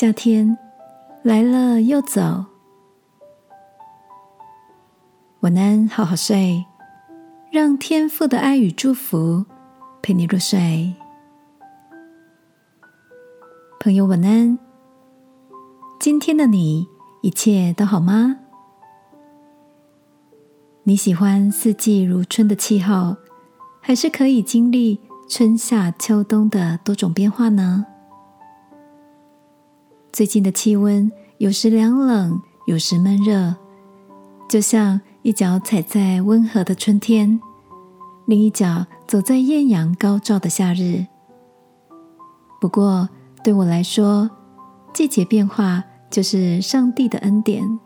夏天来了又走，晚安，好好睡，让天父的爱与祝福陪你入睡。朋友，晚安。今天的你一切都好吗？你喜欢四季如春的气候，还是可以经历春夏秋冬的多种变化呢？最近的气温有时凉冷，有时闷热，就像一脚踩在温和的春天，另一脚走在艳阳高照的夏日。不过对我来说，季节变化就是上帝的恩典。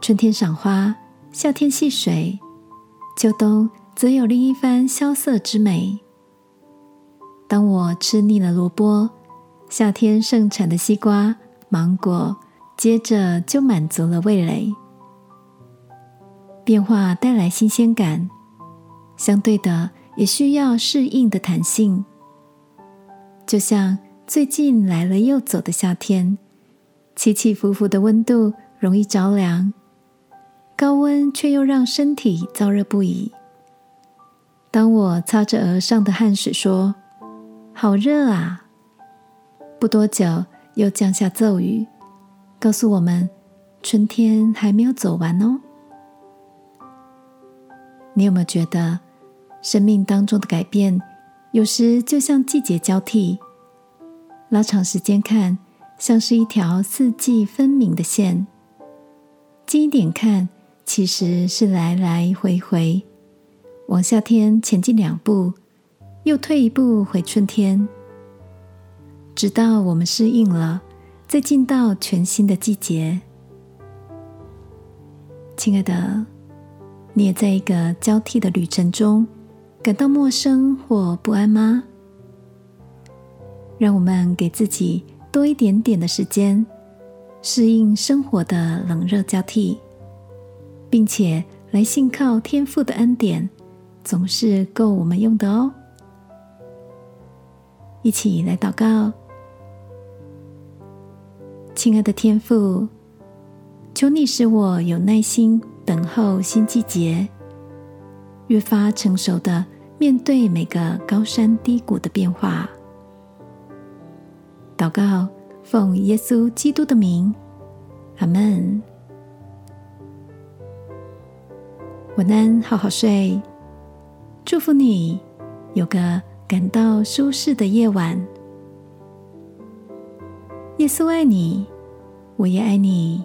春天赏花，夏天戏水，秋冬则有另一番萧瑟之美。当我吃腻了萝卜。夏天盛产的西瓜、芒果，接着就满足了味蕾。变化带来新鲜感，相对的也需要适应的弹性。就像最近来了又走的夏天，起起伏伏的温度容易着凉，高温却又让身体燥热不已。当我擦着额上的汗水说：“好热啊！”不多久，又降下骤雨，告诉我们春天还没有走完哦。你有没有觉得，生命当中的改变，有时就像季节交替？拉长时间看，像是一条四季分明的线；近一点看，其实是来来回回，往夏天前进两步，又退一步回春天。直到我们适应了，再进到全新的季节。亲爱的，你也在一个交替的旅程中，感到陌生或不安吗？让我们给自己多一点点的时间，适应生活的冷热交替，并且来信靠天父的恩典，总是够我们用的哦。一起来祷告。亲爱的天父，求你使我有耐心等候新季节，越发成熟的面对每个高山低谷的变化。祷告，奉耶稣基督的名，阿门。晚安，好好睡。祝福你有个感到舒适的夜晚。耶稣爱你，我也爱你。